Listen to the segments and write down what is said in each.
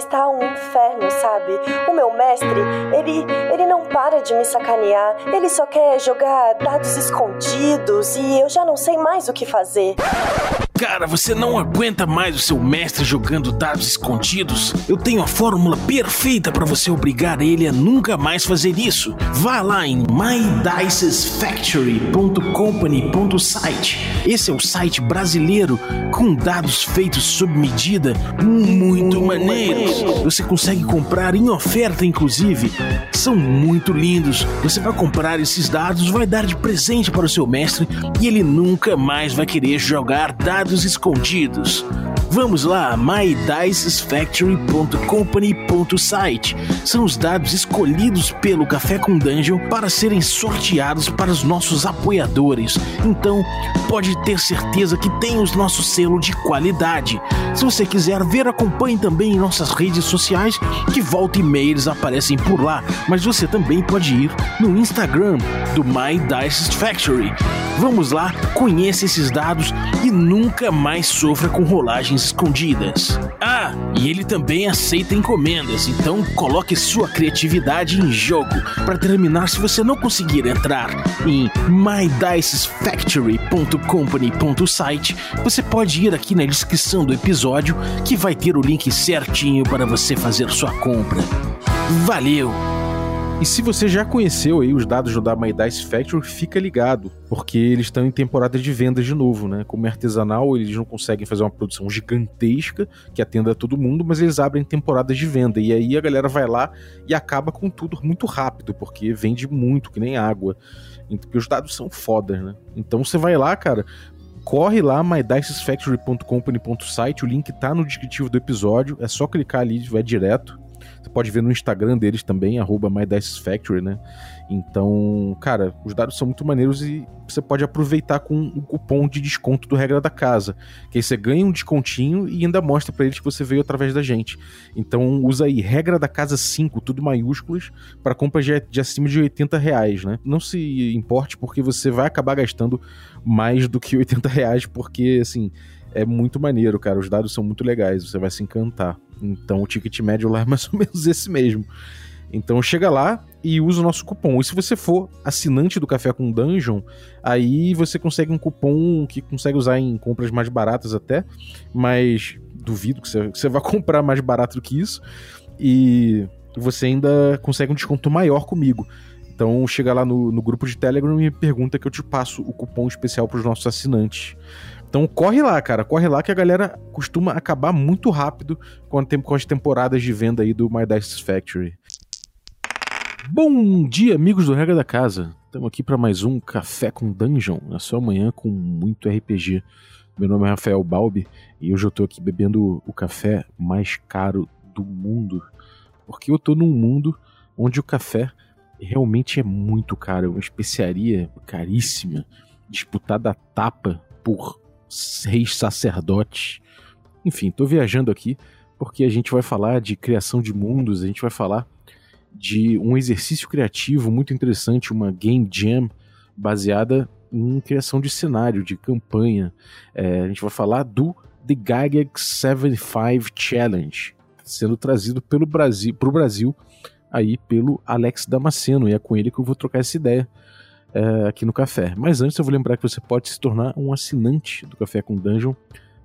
está um inferno, sabe? O meu mestre, ele, ele não para de me sacanear. Ele só quer jogar dados escondidos e eu já não sei mais o que fazer. Cara, você não aguenta mais o seu mestre jogando dados escondidos? Eu tenho a fórmula perfeita para você obrigar ele a nunca mais fazer isso. Vá lá em mydicesfactory.company.site. Esse é o site brasileiro com dados feitos sob medida muito maneiros. Você consegue comprar em oferta, inclusive. São muito lindos. Você vai comprar esses dados, vai dar de presente para o seu mestre e ele nunca mais vai querer jogar dados escondidos. Vamos lá, mydicesfactory.company.site. São os dados escolhidos pelo Café com Dungeon para serem sorteados para os nossos apoiadores. Então, pode ter certeza que tem o nosso selo de qualidade. Se você quiser ver, acompanhe também em nossas redes sociais, que volta e meia eles aparecem por lá. Mas você também pode ir no Instagram do My Dice Factory. Vamos lá, conheça esses dados e nunca mais sofra com rolagens escondidas. Ah, e ele também aceita encomendas, então coloque sua criatividade em jogo. Para terminar, se você não conseguir entrar em mydicesfactory.company.site, você pode ir aqui na descrição do episódio que vai ter o link certinho para você fazer sua compra. Valeu! E se você já conheceu aí os dados do da My Dice Factory, fica ligado, porque eles estão em temporada de vendas de novo, né? Como é artesanal, eles não conseguem fazer uma produção gigantesca que atenda todo mundo, mas eles abrem temporadas de venda. E aí a galera vai lá e acaba com tudo muito rápido, porque vende muito, que nem água. Porque os dados são fodas, né? Então você vai lá, cara, corre lá, mydicesfactory.company.site, o link tá no descritivo do episódio, é só clicar ali vai direto. Você pode ver no Instagram deles também, arroba MyDicesFactory, né? Então, cara, os dados são muito maneiros e você pode aproveitar com o cupom de desconto do Regra da Casa. Que aí você ganha um descontinho e ainda mostra para eles que você veio através da gente. Então usa aí Regra da Casa 5, tudo maiúsculas, para compras de, de acima de 80 reais, né? Não se importe porque você vai acabar gastando mais do que 80 reais, porque assim é muito maneiro, cara. Os dados são muito legais, você vai se encantar. Então o ticket médio lá é mais ou menos esse mesmo. Então chega lá e usa o nosso cupom. E se você for assinante do Café com Dungeon, aí você consegue um cupom que consegue usar em compras mais baratas até, mas duvido que você, vá comprar mais barato do que isso. E você ainda consegue um desconto maior comigo. Então chega lá no, no grupo de Telegram e me pergunta que eu te passo o cupom especial para os nossos assinantes. Então corre lá, cara, corre lá que a galera costuma acabar muito rápido com, as temporadas de venda aí do My Dice Factory. Bom dia, amigos do Regra da Casa. Estamos aqui para mais um Café com Dungeon, na sua manhã com muito RPG. Meu nome é Rafael Balbi e hoje eu estou aqui bebendo o café mais caro do mundo. Porque eu estou num mundo onde o café realmente é muito caro, é uma especiaria caríssima, disputada a tapa por reis sacerdotes. Enfim, tô viajando aqui porque a gente vai falar de criação de mundos, a gente vai falar de um exercício criativo muito interessante, uma game jam baseada em criação de cenário, de campanha. É, a gente vai falar do The Gygax 75 Challenge, sendo trazido pelo Brasil, pro Brasil aí pelo Alex Damasceno, e é com ele que eu vou trocar essa ideia é, aqui no Café. Mas antes eu vou lembrar que você pode se tornar um assinante do Café com Dungeon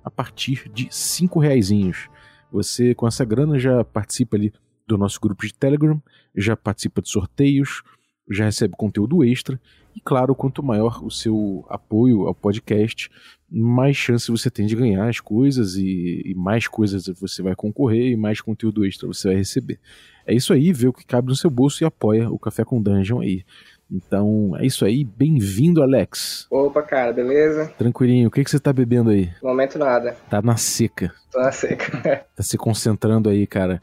a partir de cinco reaisinhos. Você com essa grana já participa ali do nosso grupo de Telegram, já participa de sorteios, já recebe conteúdo extra e claro, quanto maior o seu apoio ao podcast, mais chance você tem de ganhar as coisas e, e mais coisas você vai concorrer e mais conteúdo extra você vai receber. É isso aí, vê o que cabe no seu bolso e apoia o Café com Dungeon aí. Então é isso aí, bem-vindo, Alex. Opa, cara, beleza? Tranquilinho, o que, que você tá bebendo aí? No momento nada. Tá na seca. Tô na seca. tá se concentrando aí, cara.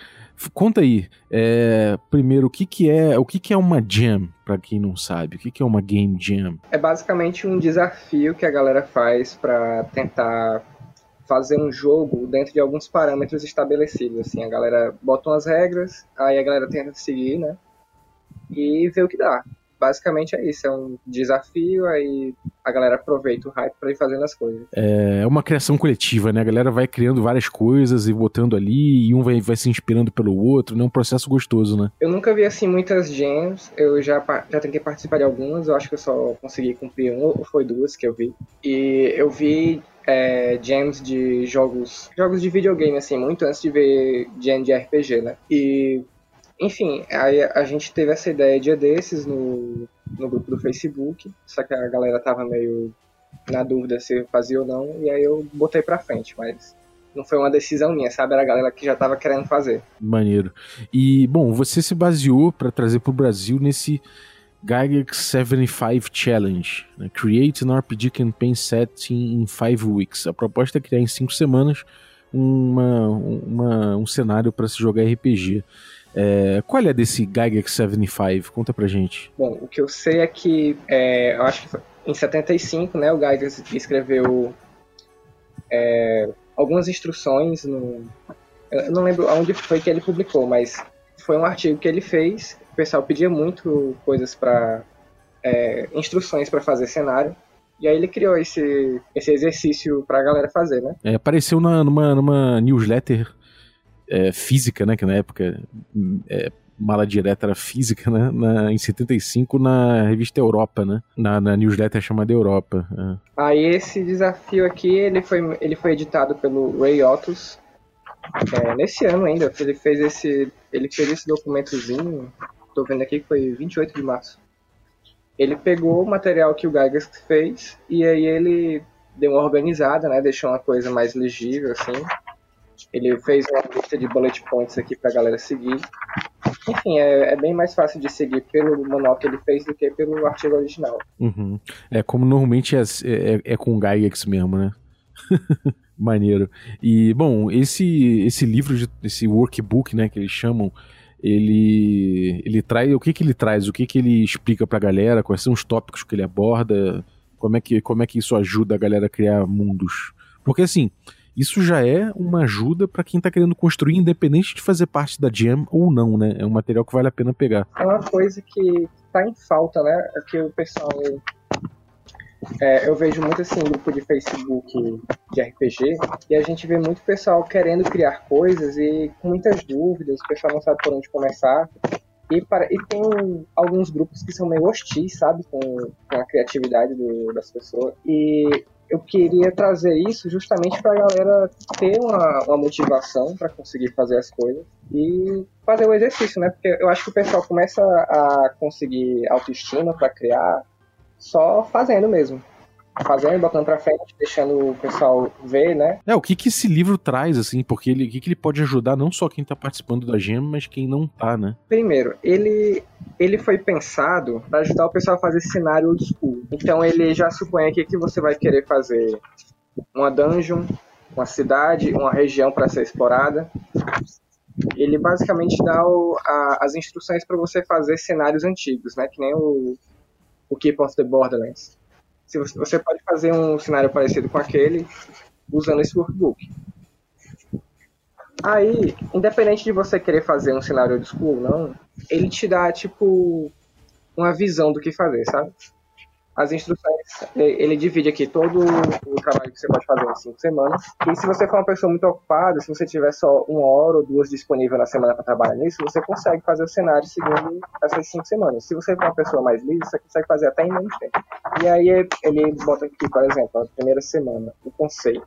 Conta aí, é, primeiro, o que, que é o que, que é uma jam, para quem não sabe? O que, que é uma game jam? É basicamente um desafio que a galera faz para tentar fazer um jogo dentro de alguns parâmetros estabelecidos. Assim, a galera bota umas regras, aí a galera tenta seguir, né? E vê o que dá basicamente é isso, é um desafio, aí a galera aproveita o hype pra ir fazendo as coisas. É uma criação coletiva, né? A galera vai criando várias coisas e botando ali, e um vai, vai se inspirando pelo outro, né? Um processo gostoso, né? Eu nunca vi, assim, muitas jams, eu já, já tentei participar de algumas, eu acho que eu só consegui cumprir uma ou foi duas que eu vi. E eu vi é, jams de jogos jogos de videogame, assim, muito antes de ver jam de RPG, né? E enfim, aí a gente teve essa ideia dia desses no, no grupo do Facebook, só que a galera tava meio na dúvida se fazia ou não, e aí eu botei pra frente, mas não foi uma decisão minha, sabe? Era a galera que já tava querendo fazer. Maneiro. E, bom, você se baseou para trazer pro Brasil nesse Gygax 75 Challenge, né? Create an RPG Campaign Setting in 5 Weeks. A proposta é criar em 5 semanas uma, uma, um cenário para se jogar RPG. É, qual é desse Gygax 75? Conta pra gente. Bom, o que eu sei é que, é, eu acho que em 75, né, o Gygax escreveu é, algumas instruções no... Eu não lembro onde foi que ele publicou, mas foi um artigo que ele fez. O pessoal pedia muito coisas para é, instruções para fazer cenário. E aí ele criou esse, esse exercício pra galera fazer, né? É, apareceu na, numa, numa newsletter é, física, né? Que na época é, mala direta era física, né? Na, em 75 na revista Europa, né? Na, na newsletter chamada Europa. É. Aí esse desafio aqui, ele foi, ele foi editado pelo Ray Otus é, nesse ano ainda. Ele fez esse, ele fez esse documentozinho, tô vendo aqui que foi 28 de março. Ele pegou o material que o Gygax fez e aí ele deu uma organizada, né? Deixou uma coisa mais legível, assim ele fez uma lista de bullet points aqui pra galera seguir. Enfim, é, é, bem mais fácil de seguir pelo manual que ele fez do que pelo artigo original. Uhum. É como normalmente é, é, é com Gygax mesmo, né? Maneiro. E, bom, esse, esse livro, de, esse workbook, né, que eles chamam, ele, ele traz. O que, que ele traz? O que, que ele explica pra galera? Quais são os tópicos que ele aborda? Como é que, como é que isso ajuda a galera a criar mundos? Porque, assim, isso já é uma ajuda para quem está querendo construir, independente de fazer parte da Jam ou não, né? É um material que vale a pena pegar. É uma coisa que está em falta, né? É que o pessoal. É, eu vejo muito assim, grupo de Facebook de RPG, e a gente vê muito pessoal querendo criar coisas e com muitas dúvidas, o pessoal não sabe por onde começar. E, para, e tem alguns grupos que são meio hostis, sabe, com, com a criatividade do, das pessoas. E eu queria trazer isso justamente para a galera ter uma, uma motivação para conseguir fazer as coisas e fazer o exercício, né? Porque eu acho que o pessoal começa a conseguir autoestima para criar só fazendo mesmo fazendo, botando pra frente, deixando o pessoal ver, né? É, o que que esse livro traz, assim, porque ele, o que que ele pode ajudar não só quem tá participando da GEM, mas quem não tá, né? Primeiro, ele, ele foi pensado para ajudar o pessoal a fazer cenário old school. Então ele já supõe aqui que você vai querer fazer uma dungeon, uma cidade, uma região para ser explorada. Ele basicamente dá o, a, as instruções para você fazer cenários antigos, né? Que nem o, o Keep of the Borderlands se você, você pode fazer um cenário parecido com aquele usando esse workbook. Aí, independente de você querer fazer um cenário old school ou não, ele te dá, tipo, uma visão do que fazer, sabe? As instruções, ele divide aqui todo o trabalho que você pode fazer em cinco semanas. E se você for uma pessoa muito ocupada, se você tiver só uma hora ou duas disponível na semana para trabalhar nisso, você consegue fazer o cenário segundo essas cinco semanas. Se você for uma pessoa mais livre, você consegue fazer até em menos tempo. E aí ele bota aqui, por exemplo, a primeira semana, o conceito.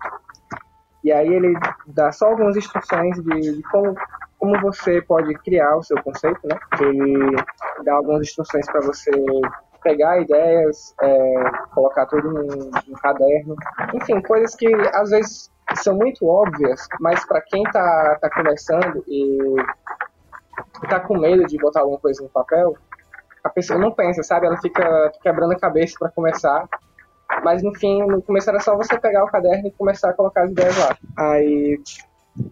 E aí ele dá só algumas instruções de, de como, como você pode criar o seu conceito, né? Ele dá algumas instruções para você pegar ideias, é, colocar tudo num, num, caderno. Enfim, coisas que às vezes são muito óbvias, mas para quem tá, tá começando e tá com medo de botar alguma coisa no papel, a pessoa não pensa, sabe? Ela fica quebrando a cabeça para começar. Mas no fim, no começo era só você pegar o caderno e começar a colocar as ideias lá. Aí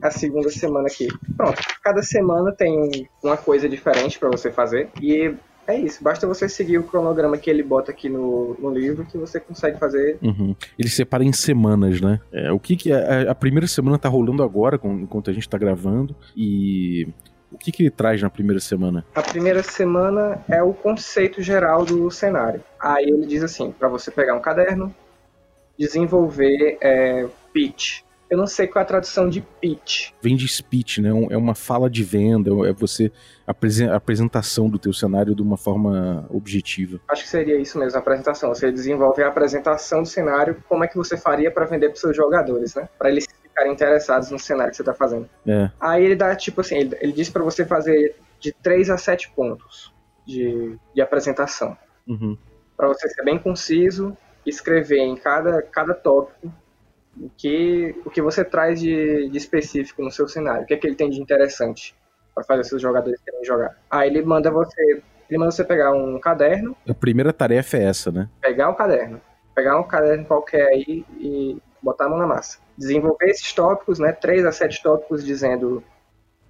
a segunda semana aqui. Pronto. Cada semana tem uma coisa diferente para você fazer. E é isso, basta você seguir o cronograma que ele bota aqui no, no livro que você consegue fazer. Uhum. Ele separa em semanas, né? É, o que, que a, a, primeira semana tá rolando agora, enquanto a gente tá gravando, e O que, que ele traz na primeira semana? A primeira semana é o conceito geral do cenário. Aí ele diz assim, para você pegar um caderno, desenvolver é, pitch. Eu não sei qual é a tradução de pitch. Vem de speech, né? É uma fala de venda, é você a apresentação do teu cenário de uma forma objetiva. Acho que seria isso mesmo, a apresentação. Você desenvolve a apresentação do cenário, como é que você faria para vender para seus jogadores, né? Para eles ficarem interessados no cenário que você está fazendo. É. Aí ele dá tipo assim, ele, ele diz para você fazer de 3 a 7 pontos de, de apresentação. Uhum. Para você ser bem conciso, escrever em cada, cada tópico o que, o que você traz de, de específico no seu cenário, o que é que ele tem de interessante para fazer seus jogadores querem jogar. Aí ele manda você, ele manda você pegar um caderno. A primeira tarefa é essa, né? Pegar um caderno, pegar um caderno qualquer aí e botar a mão na massa. Desenvolver esses tópicos, né, três a sete tópicos dizendo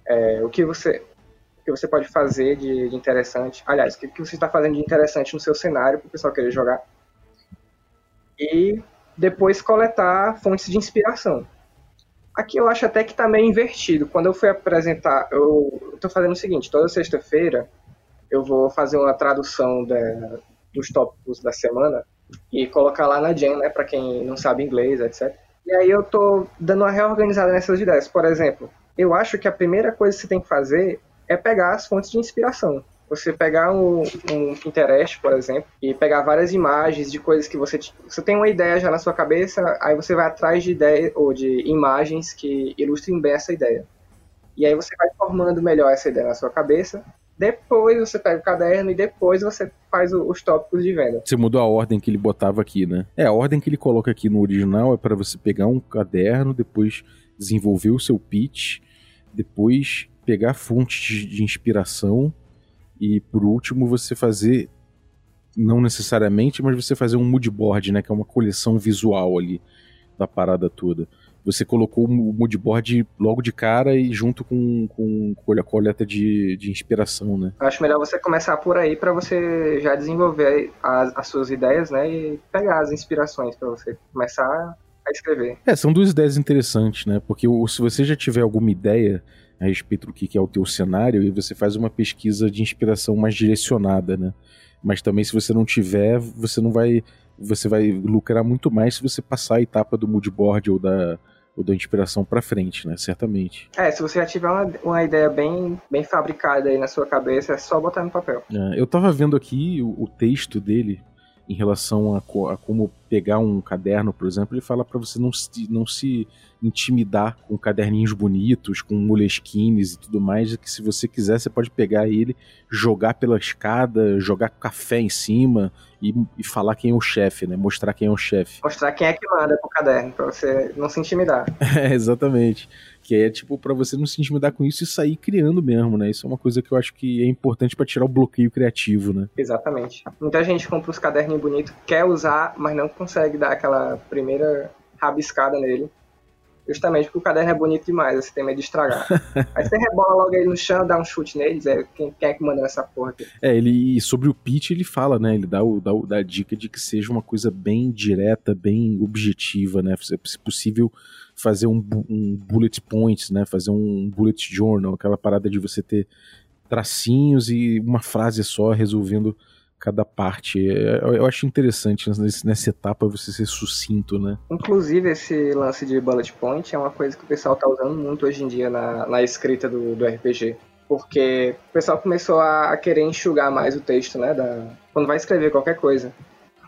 é, o que você o que você pode fazer de, de interessante. Aliás, o que, que você está fazendo de interessante no seu cenário para o pessoal querer jogar. E depois coletar fontes de inspiração. Aqui eu acho até que tá meio invertido. Quando eu fui apresentar, eu estou fazendo o seguinte: toda sexta-feira eu vou fazer uma tradução de, dos tópicos da semana e colocar lá na Jam, né, para quem não sabe inglês, etc. E aí eu tô dando uma reorganizada nessas ideias. Por exemplo, eu acho que a primeira coisa que você tem que fazer é pegar as fontes de inspiração. Você pegar um, um Pinterest, por exemplo, e pegar várias imagens de coisas que você você tem uma ideia já na sua cabeça, aí você vai atrás de ideias ou de imagens que ilustrem bem essa ideia. E aí você vai formando melhor essa ideia na sua cabeça. Depois você pega o caderno e depois você faz os tópicos de venda. Você mudou a ordem que ele botava aqui, né? É, a ordem que ele coloca aqui no original é para você pegar um caderno, depois desenvolver o seu pitch, depois pegar fontes de inspiração e por último você fazer não necessariamente, mas você fazer um mood board, né, que é uma coleção visual ali da parada toda. Você colocou o mood board logo de cara e junto com, com, a coleta de, de inspiração, né? Acho melhor você começar por aí para você já desenvolver as, as suas ideias, né, e pegar as inspirações para você começar a escrever. É, são duas ideias interessantes, né? Porque se você já tiver alguma ideia a respeito do que é o teu cenário e você faz uma pesquisa de inspiração mais direcionada, né? Mas também se você não tiver, você não vai você vai lucrar muito mais se você passar a etapa do moodboard ou da ou da inspiração para frente, né? Certamente. É, se você já tiver uma, uma ideia bem, bem fabricada aí na sua cabeça, é só botar no papel. É, eu tava vendo aqui o, o texto dele em relação a, a, como pegar um caderno, por exemplo, ele fala para você não se, não se intimidar com caderninhos bonitos, com moleskines e tudo mais, que se você quiser você pode pegar ele, jogar pela escada, jogar café em cima e, e falar quem é o chefe, né? Mostrar quem é o chefe. Mostrar quem é que manda pro caderno, para você não se intimidar. é, exatamente. Que é tipo para você não se intimidar com isso e sair criando mesmo, né? Isso é uma coisa que eu acho que é importante para tirar o bloqueio criativo, né? Exatamente. Muita gente compra os caderninhos bonitos, quer usar, mas não consegue dar aquela primeira rabiscada nele. Justamente porque o caderno é bonito demais, você tem medo de estragar. Aí você rebola logo ele no chão, dá um chute neles, é, quem, quem é que manda essa porra aqui? É, ele, sobre o pitch ele fala, né, ele dá, o, dá, o, dá a dica de que seja uma coisa bem direta, bem objetiva, né, se possível fazer um, um bullet points, né, fazer um bullet journal, aquela parada de você ter tracinhos e uma frase só resolvendo cada parte. É, eu acho interessante nessa etapa você ser sucinto, né? Inclusive, esse lance de bullet point é uma coisa que o pessoal tá usando muito hoje em dia na, na escrita do, do RPG. Porque o pessoal começou a, querer enxugar mais o texto, né? Da, quando vai escrever qualquer coisa.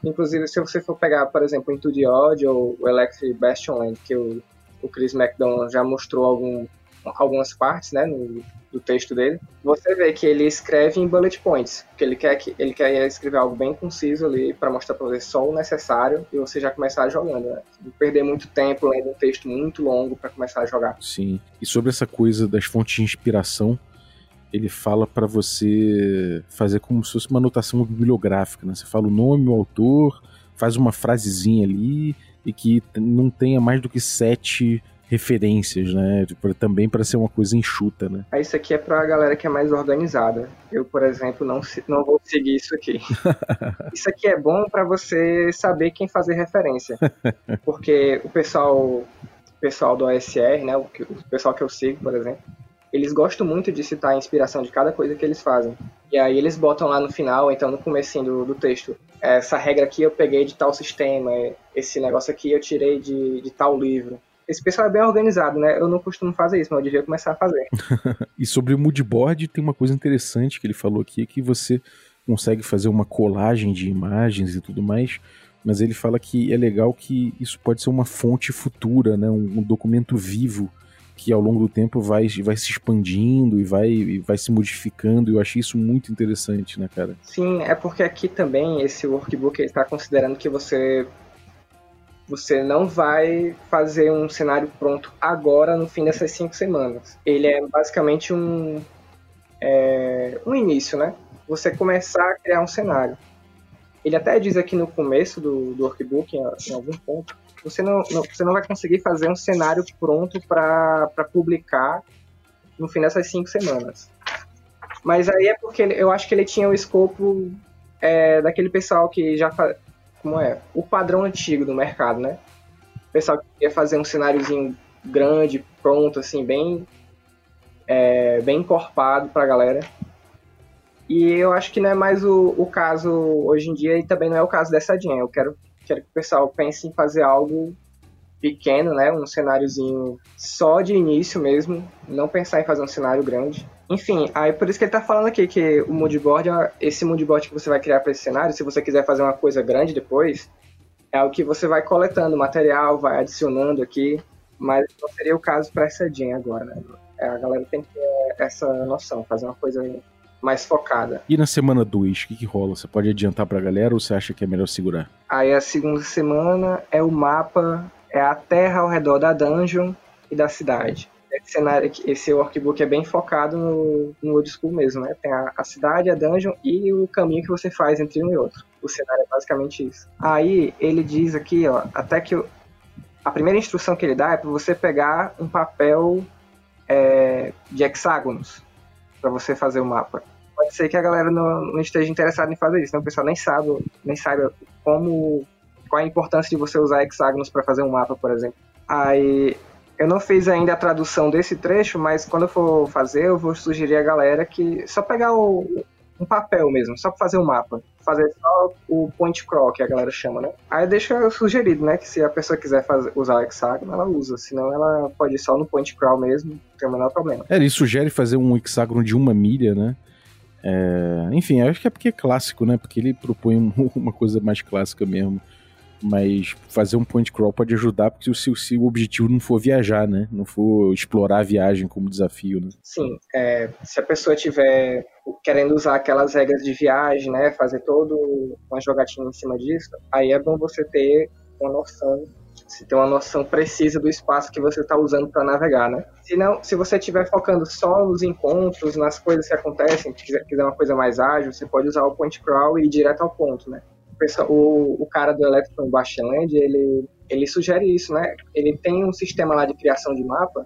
Inclusive, se você for pegar, por exemplo, Into the Odd ou Electric Bastionland, que o, o Chris McDonald já mostrou algum, algumas partes, né? No, do texto dele, você vê que ele escreve em bullet points, porque ele quer que ele quer escrever algo bem conciso ali para mostrar para você só o necessário e você já começar jogando, né? Não perder muito tempo lendo um texto muito longo para começar a jogar. Sim. E sobre essa coisa das fontes de inspiração, ele fala para você fazer como se fosse uma anotação bibliográfica, né? Você fala o nome, o autor, faz uma frasezinha ali e que não tenha mais do que sete referências, né? Também para ser uma coisa enxuta, né? Isso aqui é pra galera que é mais organizada. Eu, por exemplo, não, não vou seguir isso aqui. isso aqui é bom para você saber quem fazer referência. Porque o pessoal, o pessoal do OSR, né? O, pessoal que eu sigo, por exemplo, eles gostam muito de citar a inspiração de cada coisa que eles fazem. E aí eles botam lá no final, então no começo do, do texto, essa regra aqui eu peguei de tal sistema, esse negócio aqui eu tirei de, de tal livro. Esse pessoal é bem organizado, né? Eu não costumo fazer isso, mas eu devia começar a fazer. e sobre o moodboard, tem uma coisa interessante que ele falou aqui, que você consegue fazer uma colagem de imagens e tudo mais, mas ele fala que é legal que isso pode ser uma fonte futura, né? um, um documento vivo que ao longo do tempo vai, vai se expandindo e vai, e vai se modificando. Eu achei isso muito interessante, né, cara? Sim, é porque aqui também esse workbook está considerando que você você não vai fazer um cenário pronto agora no fim dessas cinco semanas. Ele é basicamente um é, um início, né? Você começar a criar um cenário. Ele até diz aqui no começo do, do workbook, em algum ponto, você não, não, você não vai conseguir fazer um cenário pronto para publicar no fim dessas cinco semanas. Mas aí é porque eu acho que ele tinha o escopo é, daquele pessoal que já faz, como é o padrão antigo do mercado, né? O pessoal que queria fazer um cenáriozinho grande, pronto, assim, bem é, bem encorpado para a galera. E eu acho que não é mais o, o caso hoje em dia e também não é o caso dessa Jean. Eu quero quero que o pessoal pense em fazer algo pequeno, né? Um cenáriozinho só de início mesmo, não pensar em fazer um cenário grande. Enfim, aí por isso que ele tá falando aqui que o moodboard, esse moodboard que você vai criar para esse cenário, se você quiser fazer uma coisa grande depois, é o que você vai coletando material, vai adicionando aqui, mas não seria o caso para essa Jean agora, né? É, a galera tem que ter essa noção, fazer uma coisa mais focada. E na semana 2, o que, que rola? Você pode adiantar pra galera ou você acha que é melhor segurar? Aí a segunda semana é o mapa, é a terra ao redor da dungeon e da cidade. Esse, cenário, esse workbook é bem focado no, no old school mesmo, né? Tem a, a cidade, a dungeon e o caminho que você faz entre um e outro. O cenário é basicamente isso. Aí ele diz aqui, ó, até que a primeira instrução que ele dá é para você pegar um papel é, de hexágonos para você fazer o mapa. Pode ser que a galera não, não, esteja interessada em fazer isso, né? O pessoal nem sabe, nem sabe como qual a importância de você usar hexágonos para fazer um mapa, por exemplo. Aí eu não fiz ainda a tradução desse trecho, mas quando eu for fazer, eu vou sugerir a galera que só pegar o, um papel mesmo, só para fazer um mapa. Fazer só o point crawl, que a galera chama, né? Aí deixa sugerido, né? Que se a pessoa quiser fazer, usar hexágono, ela usa. Senão ela pode ir só no point crawl mesmo, não tem o menor problema. É, ele sugere fazer um hexágono de uma milha, né? É, enfim, acho que é porque é clássico, né? Porque ele propõe uma coisa mais clássica mesmo. Mas fazer um point crawl pode ajudar, porque se, o objetivo não for viajar, né? Não for explorar a viagem como desafio, né? Sim, é, se a pessoa tiver querendo usar aquelas regras de viagem, né? Fazer todo uma jogatina em cima disso, aí é bom você ter uma noção se ter uma noção precisa do espaço que você está usando para navegar, né? Se não, se você estiver focando só nos encontros, nas coisas que acontecem, quiser uma coisa mais ágil, você pode usar o point crawl e ir direto ao ponto, né? O, o cara do Electron Bastionland, ele, ele sugere isso, né? Ele tem um sistema lá de criação de mapa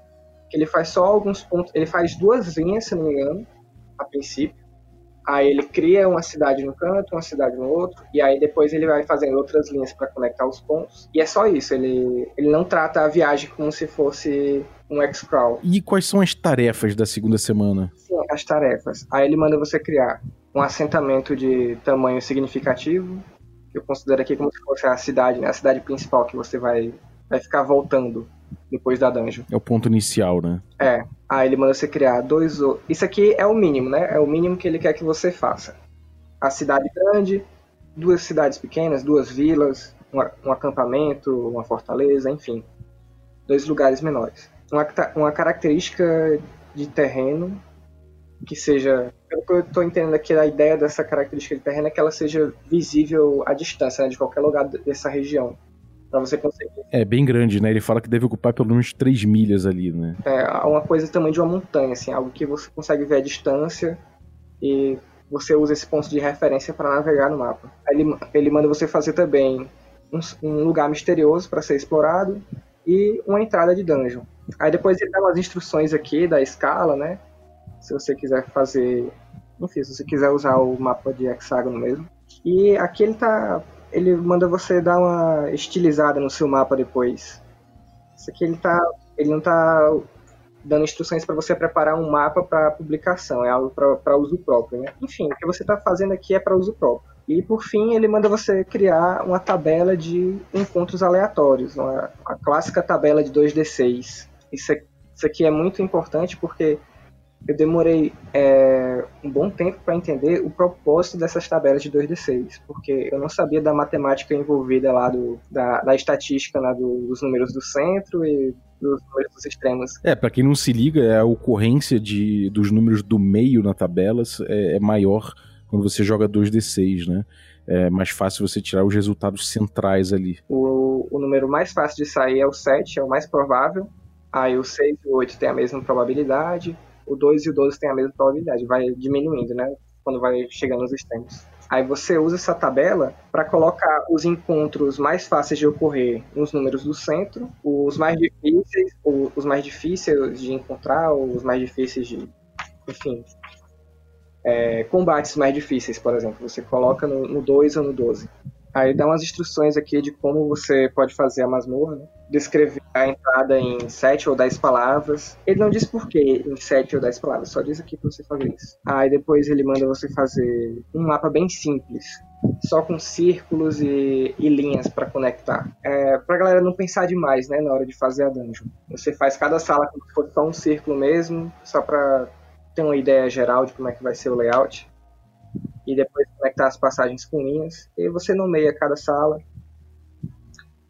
que ele faz só alguns pontos, ele faz duas linhas, se não me engano, a princípio. Aí ele cria uma cidade no canto, uma cidade no outro, e aí depois ele vai fazendo outras linhas para conectar os pontos. E é só isso, ele, ele não trata a viagem como se fosse um X-Crawl. E quais são as tarefas da segunda semana? Sim, as tarefas. Aí ele manda você criar um assentamento de tamanho significativo, eu considero aqui como se fosse a cidade, né? A cidade principal que você vai, vai ficar voltando depois da dungeon. É o ponto inicial, né? É. Aí ele manda você criar dois. Isso aqui é o mínimo, né? É o mínimo que ele quer que você faça. A cidade grande, duas cidades pequenas, duas vilas, um, um acampamento, uma fortaleza, enfim. Dois lugares menores. Uma, uma característica de terreno que seja. Pelo que eu estou entendendo aqui, a ideia dessa característica de terreno é que ela seja visível à distância, né, de qualquer lugar dessa região. Pra você conseguir. É bem grande, né? Ele fala que deve ocupar pelo menos 3 milhas ali, né? É uma coisa também de uma montanha, assim, algo que você consegue ver à distância e você usa esse ponto de referência para navegar no mapa. Ele, ele manda você fazer também um, um lugar misterioso para ser explorado e uma entrada de dungeon. Aí depois ele dá umas instruções aqui da escala, né? Se você quiser fazer, enfim, se você quiser usar o mapa de hexágono mesmo. E aqui ele tá, ele manda você dar uma estilizada no seu mapa depois. Isso aqui ele tá, ele não tá dando instruções para você preparar um mapa para publicação, é algo para uso próprio, né? Enfim, o que você está fazendo aqui é para uso próprio. E por fim, ele manda você criar uma tabela de encontros aleatórios, uma, a clássica tabela de 2D6. Isso, isso aqui é muito importante porque eu demorei é, um bom tempo para entender o propósito dessas tabelas de 2D6, porque eu não sabia da matemática envolvida lá do, da, da estatística lá do, dos números do centro e dos números dos extremos. É, para quem não se liga, a ocorrência de, dos números do meio na tabela é, é maior quando você joga 2d6, né? É mais fácil você tirar os resultados centrais ali. O, o número mais fácil de sair é o 7, é o mais provável. Aí o 6 e o 8 tem a mesma probabilidade. O 2 e o 12 tem a mesma probabilidade. Vai diminuindo, né? Quando vai chegando nos extremos. Aí você usa essa tabela para colocar os encontros mais fáceis de ocorrer nos números do centro, os mais difíceis, os mais difíceis de encontrar, os mais difíceis de, enfim, é, combates mais difíceis, por exemplo. Você coloca no, 2 ou no 12. Aí dá umas instruções aqui de como você pode fazer a masmorra, né? Descrever a entrada em 7 ou 10 palavras. Ele não diz por que em 7 ou 10 palavras, só diz aqui pra você fazer isso. Aí depois ele manda você fazer um mapa bem simples, só com círculos e, e linhas para conectar. É, pra galera não pensar demais, né, na hora de fazer a dungeon. Você faz cada sala como se fosse só um círculo mesmo, só pra ter uma ideia geral de como é que vai ser o layout e depois conectar as passagens com linhas. E você nomeia cada sala.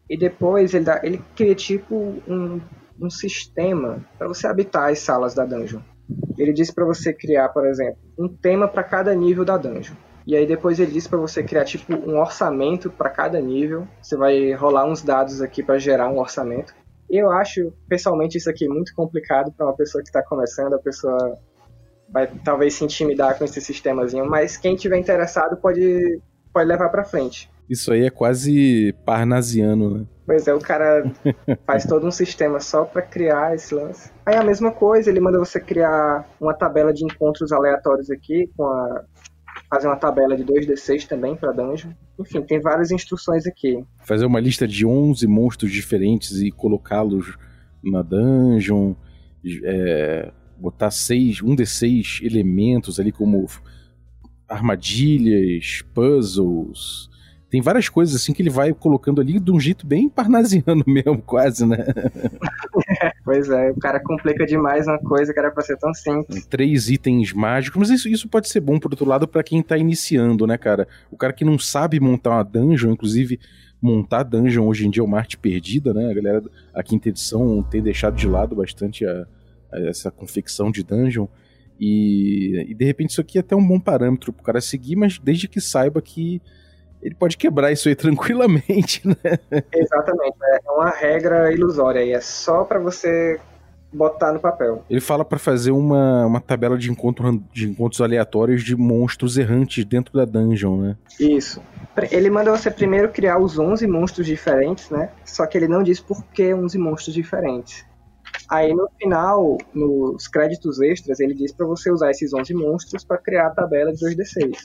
E depois ele, dá, ele cria tipo um, um sistema para você habitar as salas da dungeon. Ele diz para você criar, por exemplo, um tema para cada nível da dungeon. E aí depois ele diz para você criar tipo um orçamento para cada nível. Você vai rolar uns dados aqui para gerar um orçamento. Eu acho pessoalmente isso aqui muito complicado para uma pessoa que está começando, a pessoa vai talvez se intimidar com esse sistemazinho, mas quem tiver interessado pode, pode levar para frente. Isso aí é quase parnasiano, né? Pois é, o cara faz todo um sistema só para criar esse lance. Aí a mesma coisa, ele manda você criar uma tabela de encontros aleatórios aqui, com a fazer uma tabela de 2d6 também para dungeon. Enfim, tem várias instruções aqui. Fazer uma lista de 11 monstros diferentes e colocá-los na dungeon. É, botar seis, um de seis elementos ali como armadilhas, puzzles. Tem várias coisas assim que ele vai colocando ali de um jeito bem parnasiano mesmo, quase, né? pois é, o cara complica demais uma coisa que era pra ser tão simples. Três itens mágicos, mas isso, isso pode ser bom, por outro lado, para quem tá iniciando, né, cara? O cara que não sabe montar uma dungeon, inclusive montar dungeon hoje em dia é uma arte perdida, né? A galera, a quinta edição tem deixado de lado bastante a, essa confecção de dungeon. E, e, de repente isso aqui é até um bom parâmetro pro cara seguir, mas desde que saiba que ele pode quebrar isso aí tranquilamente, né? Exatamente, é uma regra ilusória e é só para você botar no papel. Ele fala para fazer uma, uma tabela de, encontro, de encontros aleatórios de monstros errantes dentro da dungeon, né? Isso. Ele manda você primeiro criar os 11 monstros diferentes, né? Só que ele não diz por que 11 monstros diferentes. Aí no final, nos créditos extras, ele diz para você usar esses 11 monstros para criar a tabela de 2d6.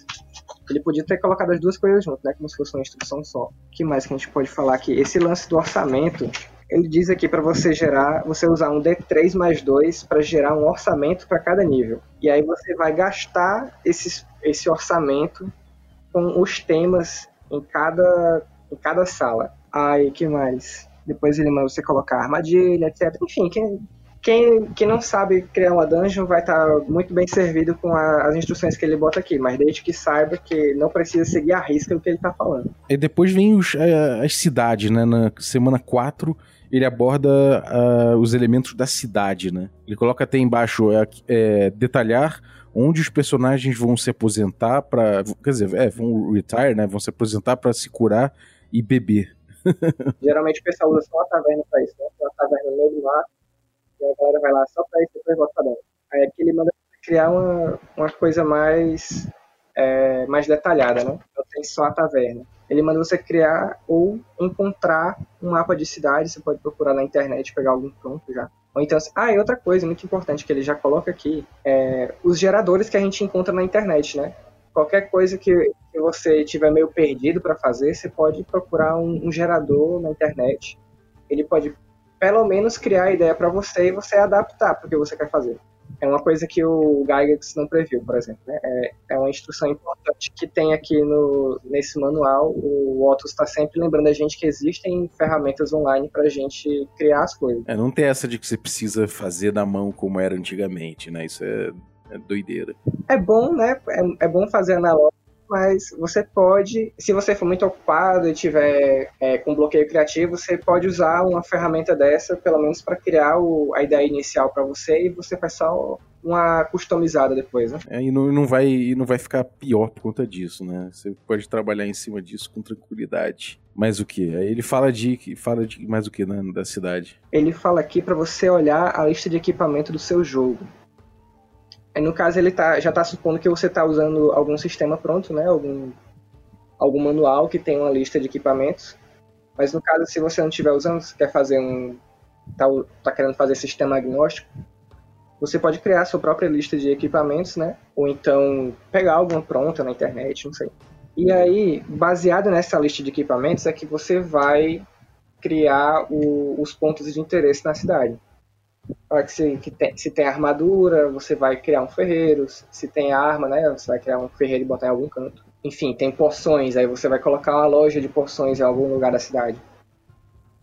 Ele podia ter colocado as duas coisas junto, né? Como se fosse uma instrução só. Que mais que a gente pode falar aqui? Esse lance do orçamento, ele diz aqui para você gerar, você usar um D3 mais 2 para gerar um orçamento para cada nível. E aí você vai gastar esse orçamento com os temas em cada, em cada sala. Aí, que mais? Depois ele manda você colocar armadilha, etc. Enfim, quem, quem, quem não sabe criar uma dungeon vai estar tá muito bem servido com a, as instruções que ele bota aqui, mas desde que saiba que não precisa seguir a risca o que ele está falando. E depois vem os, uh, as cidades, né? Na semana 4 ele aborda uh, os elementos da cidade, né? Ele coloca até embaixo é, é, detalhar onde os personagens vão se aposentar para, quer dizer, é, vão retire, né? Vão se aposentar para se curar e beber. Geralmente o pessoal usa só uma taverna pra isso, né? Uma taverna no meio do mar, e a galera vai lá só pra isso e depois volta pra dentro. Aí aqui ele manda criar uma, uma coisa mais, é, mais detalhada, né? Não tem só a taverna. Ele manda você criar ou encontrar um mapa de cidade, você pode procurar na internet, pegar algum pronto já. Ou então, ah, e outra coisa muito importante que ele já coloca aqui, é os geradores que a gente encontra na internet, né? Qualquer coisa que, você tiver meio perdido para fazer, você pode procurar um, um, gerador na internet. Ele pode pelo menos criar a ideia para você e você adaptar para o que você quer fazer. É uma coisa que o Gygax não previu, por exemplo. Né? É, é uma instrução importante que tem aqui no, nesse manual. O Otto está sempre lembrando a gente que existem ferramentas online para a gente criar as coisas. É, não tem essa de que você precisa fazer na mão como era antigamente, né? Isso é, é doideira. É bom, né? É, é bom fazer analógico mas você pode, se você for muito ocupado e tiver é, com bloqueio criativo, você pode usar uma ferramenta dessa, pelo menos para criar o, a ideia inicial para você e você faz só uma customizada depois, né? É, e não, não, vai, e não vai ficar pior por conta disso, né? Você pode trabalhar em cima disso com tranquilidade. Mas o que? Aí ele fala de fala de mais o que né, da cidade? Ele fala aqui para você olhar a lista de equipamento do seu jogo. No caso, ele tá, já está supondo que você está usando algum sistema pronto, né? Algum, algum manual que tem uma lista de equipamentos. Mas no caso, se você não estiver usando, você quer fazer um. Tá, tá querendo fazer sistema agnóstico, você pode criar sua própria lista de equipamentos, né? Ou então pegar alguma pronta na internet, não sei. E aí, baseado nessa lista de equipamentos, é que você vai criar o, os pontos de interesse na cidade se, que tem, se tem armadura, você vai criar um ferreiro. Se tem arma, né? Você vai criar um ferreiro e botar em algum canto. Enfim, tem poções, aí você vai colocar uma loja de poções em algum lugar da cidade.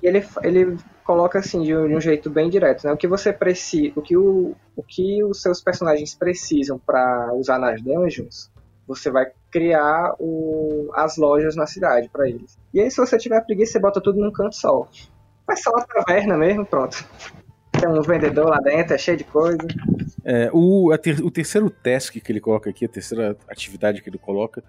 E ele, ele coloca assim de um, de um jeito bem direto, né? O que você precisa, o que, o, o que os seus personagens precisam para usar nas dungeons, você vai criar o, as lojas na cidade para eles. E aí, se você tiver preguiça, você bota tudo num canto só. Faz só uma taverna mesmo, pronto tem um vendedor lá dentro, é cheio de coisa. É, o, ter, o terceiro task que ele coloca aqui, a terceira atividade que ele coloca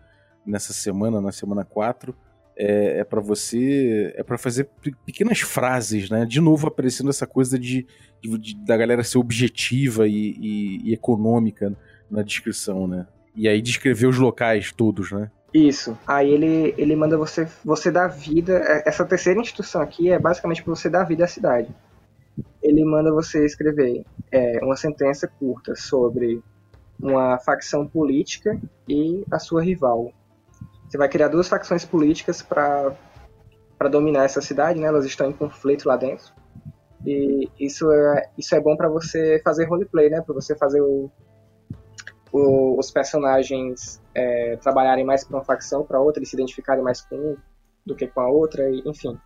nessa semana, na semana 4, é, é para você. É para fazer pequenas frases, né? De novo aparecendo essa coisa de, de, de da galera ser objetiva e, e, e, econômica na descrição, né? E aí descrever os locais todos, né? Isso. Aí ele, ele manda você, você dar vida. É, essa terceira instrução aqui é basicamente para você dar vida à cidade ele manda você escrever é, uma sentença curta sobre uma facção política e a sua rival. Você vai criar duas facções políticas para dominar essa cidade, né? Elas estão em conflito lá dentro. E isso é, isso é bom para você fazer roleplay, né? Para você fazer o, o, os personagens é, trabalharem mais para uma facção, para outra, e se identificarem mais com um do que com a outra, e, enfim,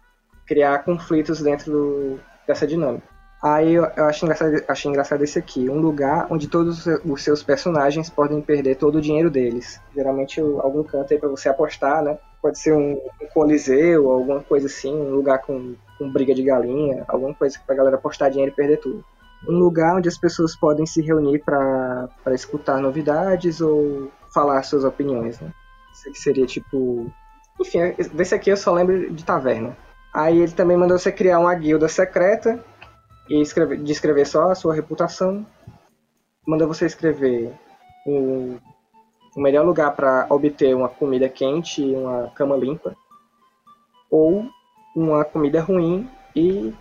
criar conflitos dentro do, dessa dinâmica. Aí eu, acho, engraçado, acho engraçado esse aqui, um lugar onde todos os seus personagens podem perder todo o dinheiro deles. Geralmente algum canto aí para você apostar, né? Pode ser um, um coliseu, alguma coisa assim, um lugar com, com briga de galinha, alguma coisa pra galera apostar dinheiro e perder tudo. Um lugar onde as pessoas podem se reunir para escutar novidades ou falar suas opiniões, né? Isso aqui seria tipo. Enfim, desse aqui eu só lembro de taverna. Aí ele também mandou você criar uma guilda secreta e escrever, descrever só a sua reputação. Manda você escrever o, o melhor lugar para obter uma comida quente e uma cama limpa. Ou uma comida ruim e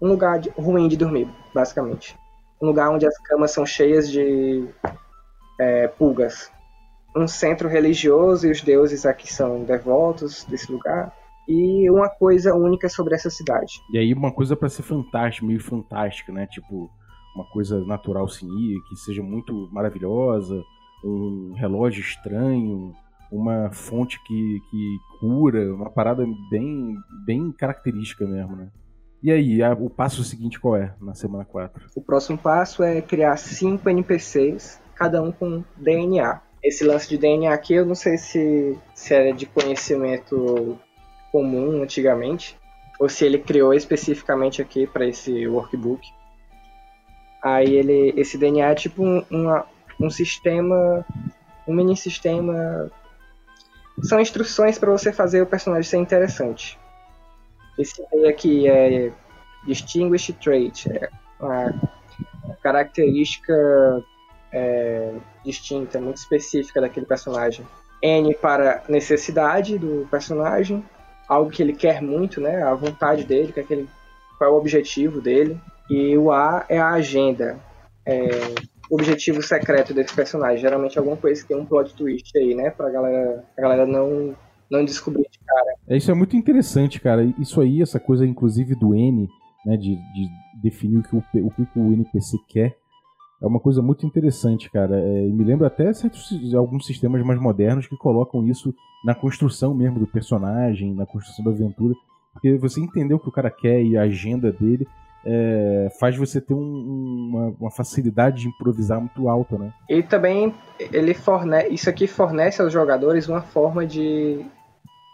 um lugar de, ruim de dormir, basicamente. Um lugar onde as camas são cheias de é, pulgas. Um centro religioso e os deuses aqui são devotos desse lugar e uma coisa única sobre essa cidade. E aí uma coisa para ser fantástica, meio fantástica, né? Tipo, uma coisa natural sim, que seja muito maravilhosa, um relógio estranho, uma fonte que, que cura, uma parada bem, bem característica mesmo, né? E aí, a, o passo seguinte qual é na semana 4? O próximo passo é criar cinco NPCs, cada um com DNA. Esse lance de DNA aqui eu não sei se, se era de conhecimento comum antigamente, ou se ele criou especificamente aqui para esse workbook. Aí ele, esse DNA é tipo um, um sistema, um mini sistema. São instruções para você fazer o personagem ser interessante. Esse aqui é Distinguished Trait, é uma característica é, distinta, muito específica daquele personagem. N para necessidade do personagem, algo que ele quer muito, né? A vontade dele, que é aquele, qual é o objetivo dele. E o A é a agenda. É, objetivo secreto desse personagem. Geralmente alguma coisa que tem um plot twist aí, né? Pra galera, a galera não, não descobrir de cara. É, isso é muito interessante, cara. Isso aí, essa coisa, inclusive, do N, né, de, de definir o que o, o que o NPC quer, é uma coisa muito interessante, cara. É, me lembra até certos, alguns sistemas mais modernos que colocam isso na construção mesmo do personagem, na construção da aventura. Porque você entender o que o cara quer e a agenda dele é, faz você ter um, uma, uma, facilidade de improvisar muito alta, né? E também ele fornece, isso aqui fornece aos jogadores uma forma de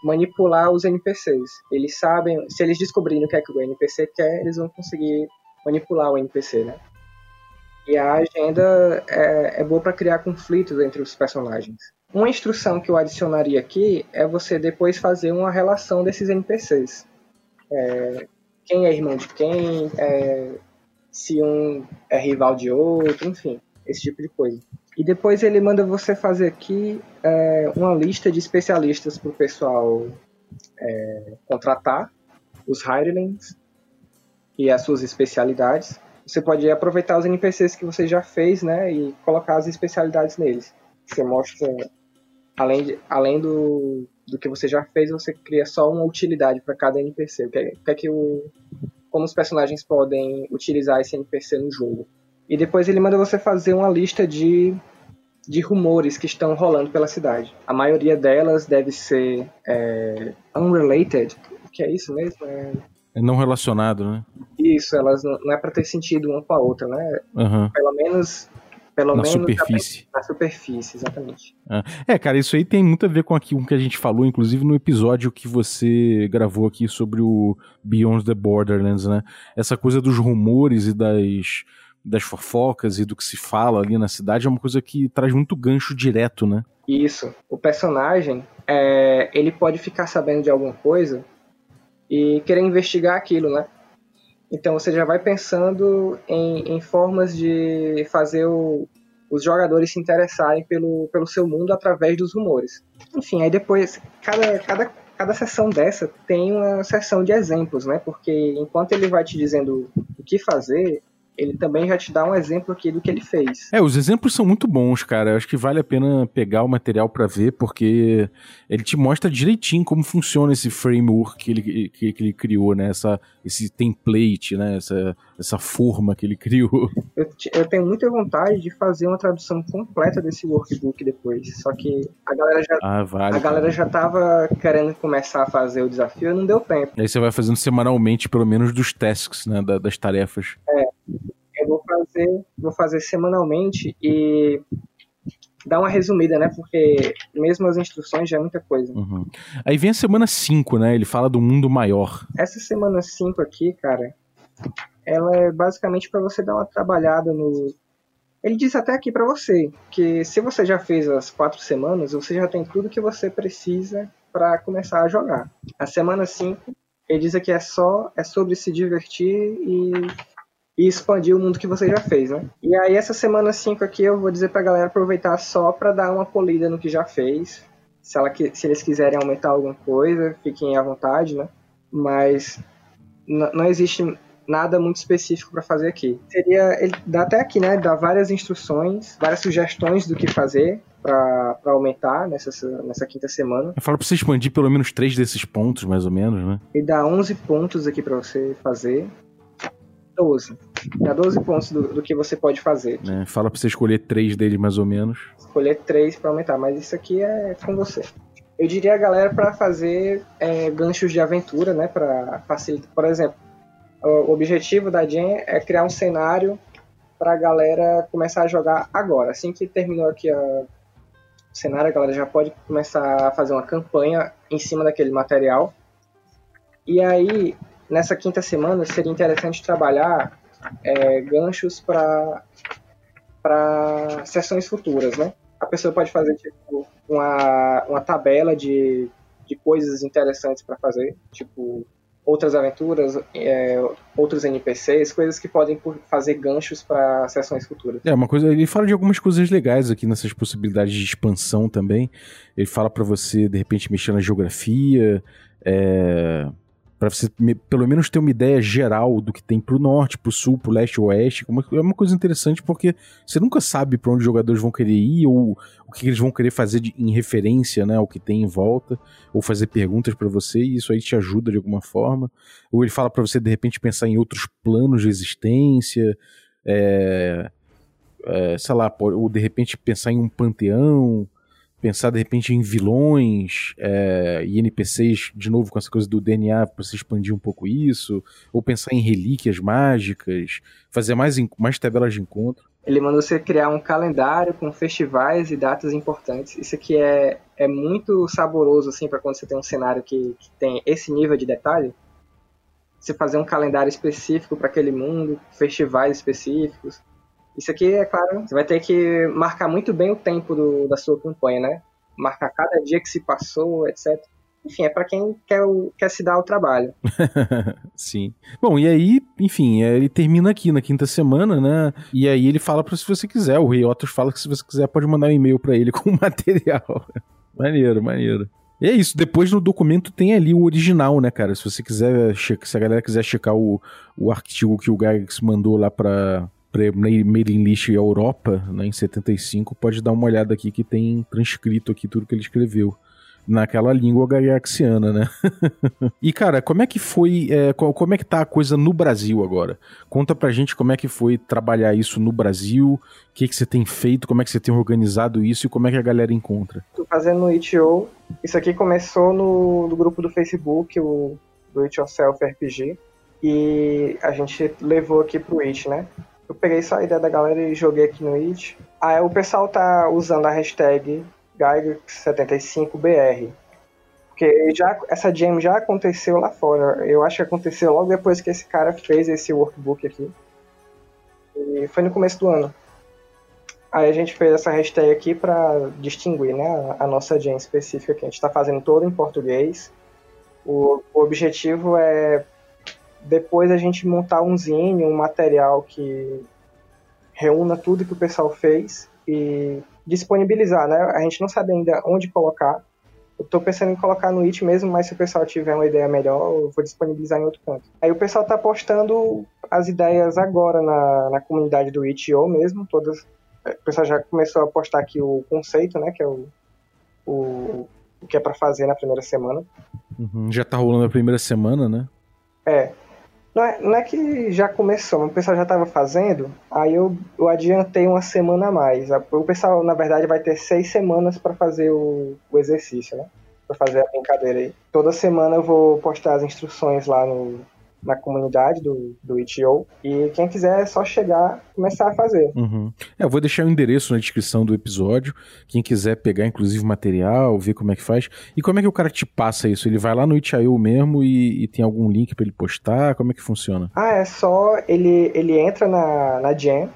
manipular os NPCs. Eles sabem, se eles descobrirem o que é que o NPC quer, eles vão conseguir manipular o NPC, né? E a agenda é, é boa para criar conflitos entre os personagens. Uma instrução que eu adicionaria aqui é você depois fazer uma relação desses NPCs. É, quem é irmão de quem, é, se um é rival de outro, enfim, esse tipo de coisa. E depois ele manda você fazer aqui é, uma lista de especialistas para o pessoal é, contratar, os hirelings e as suas especialidades. Você pode aproveitar os NPCs que você já fez, né, e colocar as especialidades neles. Você mostra, além, de, além do, do que você já fez, você cria só uma utilidade para cada NPC. O que, é, o que é que o, como os personagens podem utilizar esse NPC no jogo. E depois ele manda você fazer uma lista de, de rumores que estão rolando pela cidade. A maioria delas deve ser é, unrelated. O que é isso mesmo? É... é não relacionado, né? Isso, elas não, é para ter sentido uma com a outra, né? Uhum. Pelo menos pelo na menos superfície. Na superfície, exatamente. É, cara, isso aí tem muito a ver com aquilo que a gente falou, inclusive no episódio que você gravou aqui sobre o Beyond the Borderlands, né? Essa coisa dos rumores e das, das fofocas e do que se fala ali na cidade é uma coisa que traz muito gancho direto, né? Isso. O personagem, é, ele pode ficar sabendo de alguma coisa e querer investigar aquilo, né? Então você já vai pensando em, em formas de fazer o, os jogadores se interessarem pelo, pelo seu mundo através dos rumores. Enfim, aí depois, cada, cada, cada sessão dessa tem uma sessão de exemplos, né? Porque enquanto ele vai te dizendo o que fazer, ele também já te dá um exemplo aqui do que ele fez. É, os exemplos são muito bons, cara. Eu acho que vale a pena pegar o material para ver, porque ele te mostra direitinho como funciona esse framework que ele, que, que ele criou, né? Essa, esse template, né? Essa, essa forma que ele criou. Eu, eu, tenho muita vontade de fazer uma tradução completa desse workbook depois. Só que a galera já, ah, vale, a galera já tava querendo começar a fazer o desafio e não deu tempo. Aí você vai fazendo semanalmente, pelo menos, dos tasks, né? Da, das tarefas. É eu vou fazer, vou fazer semanalmente e dar uma resumida, né? Porque mesmo as instruções já é muita coisa. Uhum. Aí vem a semana 5, né? Ele fala do mundo maior. Essa semana 5 aqui, cara, ela é basicamente para você dar uma trabalhada no. Ele diz até aqui para você que se você já fez as quatro semanas, você já tem tudo que você precisa para começar a jogar. A semana 5, ele diz que é só é sobre se divertir e e expandir o mundo que você já fez, né? E aí essa semana 5 aqui eu vou dizer pra galera aproveitar só para dar uma polida no que já fez. Se, ela, se eles quiserem aumentar alguma coisa, fiquem à vontade, né? Mas não existe nada muito específico para fazer aqui. Seria, ele dá até aqui, né? Dá várias instruções, várias sugestões do que fazer para aumentar nessa, nessa quinta semana. Eu falo para você expandir pelo menos três desses pontos, mais ou menos, né? E dá 11 pontos aqui para você fazer. 12. Dá 12 pontos do, do que você pode fazer. É, fala pra você escolher três deles mais ou menos. Escolher três para aumentar, mas isso aqui é com você. Eu diria a galera para fazer é, ganchos de aventura, né? Para facilitar. Por exemplo, o objetivo da Jen é criar um cenário para a galera começar a jogar agora. Assim que terminou aqui a, o cenário, a galera já pode começar a fazer uma campanha em cima daquele material. E aí, nessa quinta semana seria interessante trabalhar é, ganchos para para sessões futuras, né? A pessoa pode fazer tipo uma, uma tabela de, de coisas interessantes para fazer, tipo outras aventuras, é, outros NPCs, coisas que podem fazer ganchos para sessões futuras. É, uma coisa, ele fala de algumas coisas legais aqui nessas possibilidades de expansão também. Ele fala para você, de repente, mexer na geografia, é, Para você me, pelo menos ter uma ideia geral do que tem pro norte, pro sul, pro leste, oeste. Uma, é uma coisa interessante porque você nunca sabe para onde os jogadores vão querer ir ou o que eles vão querer fazer de, em referência, né, ao que tem em volta, ou fazer perguntas para você e isso aí te ajuda de alguma forma. Ou ele fala para você de repente pensar em outros planos de existência, é, é, sei lá, ou de repente pensar em um panteão pensar de repente em vilões é, e NPCs, de novo com essa coisa do DNA, para você expandir um pouco isso, ou pensar em relíquias mágicas, fazer mais, mais tabelas de encontro. Ele manda você criar um calendário com festivais e datas importantes. Isso aqui é, é muito saboroso assim para quando você tem um cenário que, que tem esse nível de detalhe. Você fazer um calendário específico para aquele mundo, festivais específicos. Isso aqui, é claro, você vai ter que marcar muito bem o tempo do, da sua campanha, né? Marcar cada dia que se passou, etc. Enfim, é para quem quer, quer se dar o trabalho. Sim. Bom, e aí, enfim, é, ele termina aqui na quinta semana, né? E aí ele fala para se você quiser, o Rei Otos fala que se você quiser pode mandar um e-mail para ele com material. maneiro, maneiro. E é isso, depois no documento tem ali o original, né, cara? Se você quiser, se a galera quiser checar o, o artigo que o Gygax mandou lá pra, mailing list Europa, né, em 75, pode dar uma olhada aqui que tem transcrito aqui tudo que ele escreveu. Naquela língua gagaxiana, né? e, cara, como é que foi. É, como é que tá a coisa no Brasil agora? Conta pra gente como é que foi trabalhar isso no Brasil, o que, que você tem feito, como é que você tem organizado isso e como é que a galera encontra. Tô fazendo no itch.io. Isso aqui começou no, no grupo do Facebook, o do It Yourself RPG. E a gente levou aqui pro It, né? Eu peguei só a ideia da galera e joguei aqui no It. Aí o pessoal tá usando a hashtag Geiger75BR. Porque já, essa jam já aconteceu lá fora. Eu acho que aconteceu logo depois que esse cara fez esse workbook aqui. E foi no começo do ano. Aí a gente fez essa hashtag aqui para distinguir né, a nossa jam específica que a gente está fazendo toda em português. O, o objetivo é depois a gente montar um zine, um material que reúna tudo que o pessoal fez e disponibilizar, né? A gente não sabe ainda onde colocar. Eu tô pensando em colocar no It mesmo, mas se o pessoal tiver uma ideia melhor, eu vou disponibilizar em outro canto. Aí o pessoal tá postando as ideias agora na, na comunidade do Itio mesmo, todas. O pessoal já começou a postar aqui o conceito, né? Que é o, o, o que é para fazer na primeira semana. Uhum, já tá rolando a primeira semana, né? É. Não é, não é que já começou, mas o pessoal já estava fazendo, aí eu, eu adiantei uma semana a mais. O pessoal, na verdade, vai ter seis semanas para fazer o, o exercício, né? Para fazer a brincadeira aí. Toda semana eu vou postar as instruções lá no, na comunidade do, do Itio. E quem quiser é só chegar e começar a fazer. Uhum. É, eu vou deixar o endereço na descrição do episódio. Quem quiser pegar, inclusive, material, ver como é que faz. E como é que o cara te passa isso? Ele vai lá no Itio mesmo e, e tem algum link para ele postar? Como é que funciona? Ah, é só ele, ele entra na, na Jam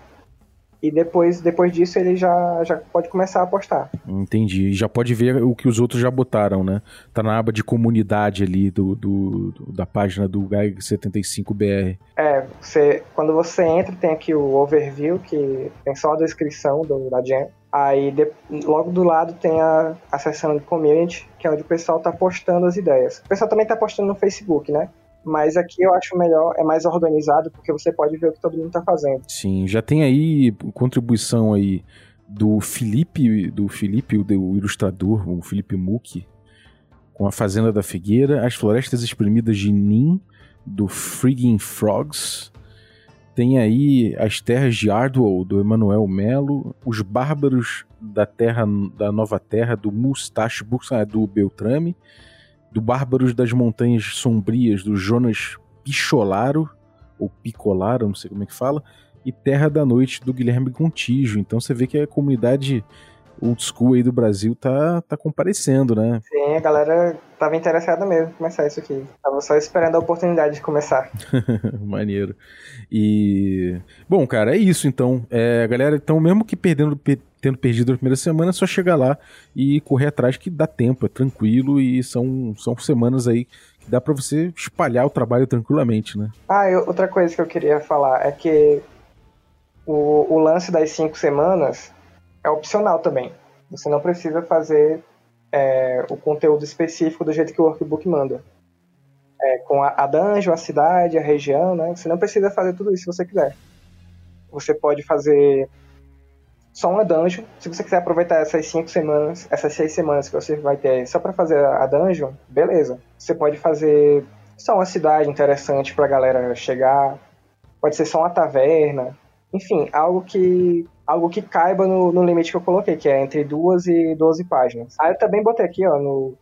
e depois, depois disso ele já, já pode começar a postar. Entendi. Já pode ver o que os outros já botaram, né? Tá na aba de comunidade ali do, do, do da página do GAG75BR. É, você, quando você entra tem aqui o overview, que tem só a descrição do, da Jam. Aí de, logo do lado tem a, a seção de community, que é onde o pessoal tá postando as ideias. O pessoal também tá postando no Facebook, né? Mas aqui eu acho melhor, é mais organizado, porque você pode ver o que todo mundo está fazendo. Sim, já tem aí contribuição aí do Felipe, do Felipe, o ilustrador, o Felipe Muck, com a Fazenda da Figueira, as Florestas Espremidas de Nin, do Frigging Frogs. Tem aí as Terras de Ardwell, do Emanuel Melo, os Bárbaros da Terra da Nova Terra, do Mustache do Beltrame do Bárbaros das Montanhas Sombrias, do Jonas Picholaro, ou Picolaro, não sei como é que fala, e Terra da Noite, do Guilherme Contígio. Então você vê que a comunidade old school aí do Brasil tá, tá comparecendo, né? Sim, a galera tava interessada mesmo em começar isso aqui. Tava só esperando a oportunidade de começar. Maneiro. E. Bom, cara, é isso então. É, galera, então, mesmo que perdendo, tendo perdido a primeira semana, é só chegar lá e correr atrás que dá tempo, é tranquilo e são, são semanas aí que dá para você espalhar o trabalho tranquilamente, né? Ah, eu, outra coisa que eu queria falar é que o, o lance das cinco semanas é opcional também. Você não precisa fazer é, o conteúdo específico do jeito que o workbook manda. é, com a, a dungeon, a cidade, a região, né? Você não precisa fazer tudo isso se você quiser. Você pode fazer só uma dungeon. Se você quiser aproveitar essas cinco semanas, essas seis semanas que você vai ter só para fazer a dungeon, beleza. Você pode fazer só uma cidade interessante pra galera chegar. Pode ser só uma taverna. Enfim, algo que algo que caiba no, no limite que eu coloquei, que é entre duas e 12 páginas. Aí eu também botei aqui, ó, no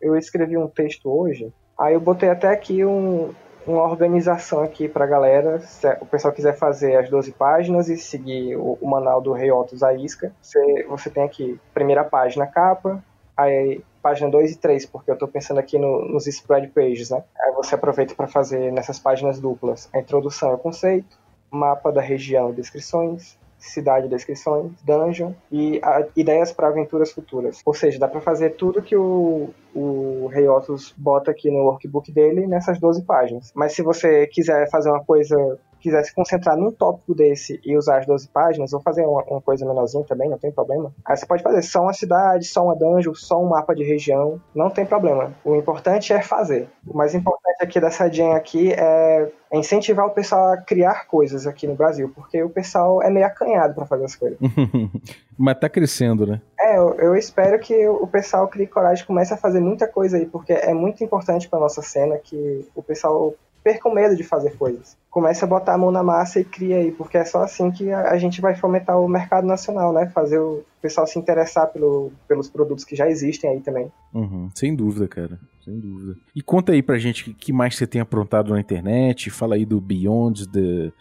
eu escrevi um texto hoje. Aí eu botei até aqui um, uma organização aqui pra galera. Se o pessoal quiser fazer as 12 páginas e seguir o, o manual do Rei Otto Zaisca, você, você tem aqui primeira página, capa, aí página 2 e 3, porque eu estou pensando aqui no, nos spread pages, né? Aí você aproveita para fazer nessas páginas duplas a introdução ao conceito, mapa da região e descrições, cidade descrições, dungeon e a, ideias para aventuras futuras. Ou seja, dá para fazer tudo que o, o Rei Otus bota aqui no workbook dele nessas 12 páginas. Mas se você quiser fazer uma coisa quiser se concentrar num tópico desse e usar as 12 páginas, ou fazer uma, uma, coisa menorzinha também, não tem problema. Aí você pode fazer só uma cidade, só uma dungeon, só um mapa de região, não tem problema. O importante é fazer. O mais importante aqui dessa jam aqui é incentivar o pessoal a criar coisas aqui no Brasil, porque o pessoal é meio acanhado para fazer as coisas. Mas tá crescendo, né? É, eu, eu, espero que o pessoal crie coragem e comece a fazer muita coisa aí, porque é muito importante para nossa cena que o pessoal percam medo de fazer coisas. Comece a botar a mão na massa e cria aí, porque é só assim que a, gente vai fomentar o mercado nacional, né? Fazer o pessoal se interessar pelo, pelos produtos que já existem aí também. Uhum, sem dúvida, cara. Sem dúvida. E conta aí pra gente o que mais você tem aprontado na internet. Fala aí do Beyond the,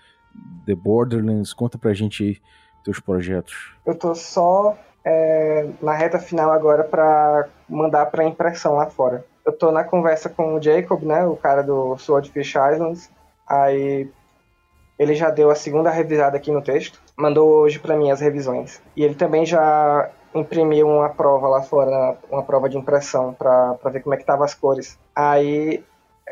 the Borderlands. Conta pra gente aí teus projetos. Eu tô só é, na reta final agora para mandar para impressão lá fora eu tô na conversa com o Jacob, né, o cara do Swordfish Islands, aí ele já deu a segunda revisada aqui no texto, mandou hoje para mim as revisões. E ele também já imprimiu uma prova lá fora, uma prova de impressão, para ver como é que tava as cores. Aí,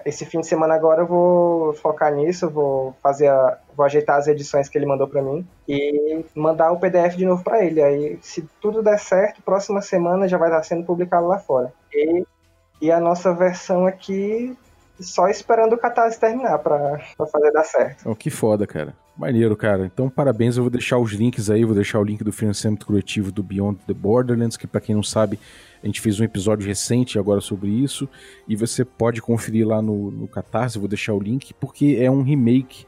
esse fim de semana agora eu vou focar nisso, vou fazer a, vou ajeitar as edições que ele mandou para mim e mandar o PDF de novo para ele. Aí, se tudo der certo, próxima semana já vai estar sendo publicado lá fora. E e a nossa versão aqui só esperando o Catarse terminar pra, pra fazer dar certo. Oh, que foda, cara. Maneiro, cara. Então, parabéns. Eu vou deixar os links aí. Vou deixar o link do financiamento coletivo do Beyond the Borderlands, que para quem não sabe, a gente fez um episódio recente agora sobre isso. E você pode conferir lá no, no Catarse. Vou deixar o link, porque é um remake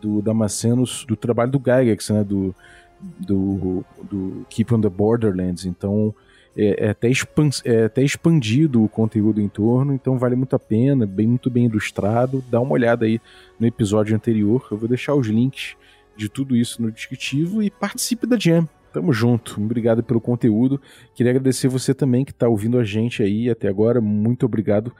do Damascenos, do trabalho do Gygax, né? Do, do, do Keep on the Borderlands. Então, é, é, até expans, é até expandido o conteúdo em torno, então vale muito a pena, bem muito bem ilustrado. Dá uma olhada aí no episódio anterior, eu vou deixar os links de tudo isso no descritivo e participe da Jam. Tamo junto, obrigado pelo conteúdo. Queria agradecer você também que está ouvindo a gente aí até agora, muito obrigado.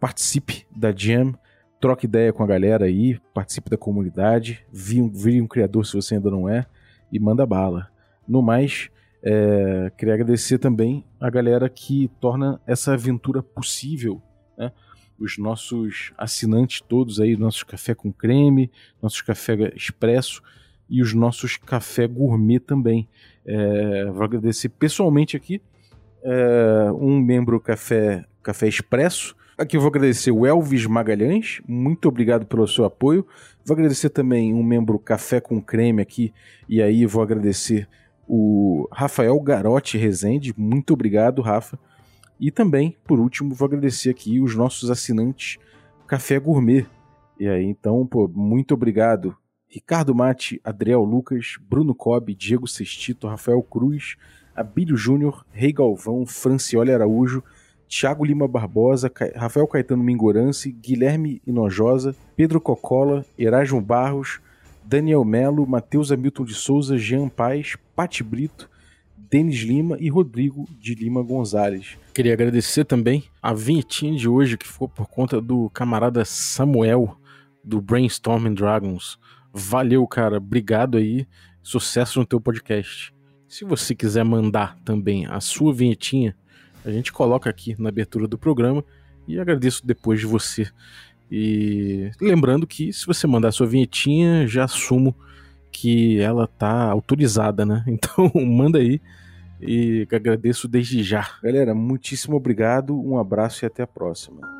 Participe da Jam, troque ideia com a galera aí, participe da comunidade, vire um, um criador se você ainda não é e manda bala. No mais, é, queria agradecer também a galera que torna essa aventura possível, né? Os nossos assinantes todos aí, nossos café com creme, nossos café expresso e os nossos café gourmet também. É, vou agradecer pessoalmente aqui é, um membro café, café expresso. Aqui eu vou agradecer o Elvis Magalhães, muito obrigado pelo seu apoio. Vou agradecer também um membro café com creme aqui, e aí vou agradecer o Rafael Garotti Rezende, muito obrigado, Rafa. E também, por último, vou agradecer aqui os nossos assinantes Café Gourmet. E aí, então, pô, muito obrigado. Ricardo Mate, Adriel Lucas, Bruno Cobb, Diego Sestito, Rafael Cruz, Abílio Júnior, Rei Galvão, Francioli Araújo, Thiago Lima Barbosa, Rafael Caetano Mingorance, Guilherme Inojosa, Pedro Cocola, Erasmo Barros, Daniel Melo, Matheus Hamilton de Souza, Jean Paz, Pati Brito, Denis Lima e Rodrigo de Lima Gonzalez. Queria agradecer também a vinhetinha de hoje, que ficou por conta do camarada Samuel, do Brainstorming Dragons. Valeu, cara. Obrigado aí. Sucesso no teu podcast. Se você quiser mandar também a sua vinhetinha, a gente coloca aqui na abertura do programa e agradeço depois de você e lembrando que se você mandar sua vinhetinha, já assumo que ela tá autorizada, né? Então manda aí e agradeço desde já. Galera, muitíssimo obrigado, um abraço e até a próxima.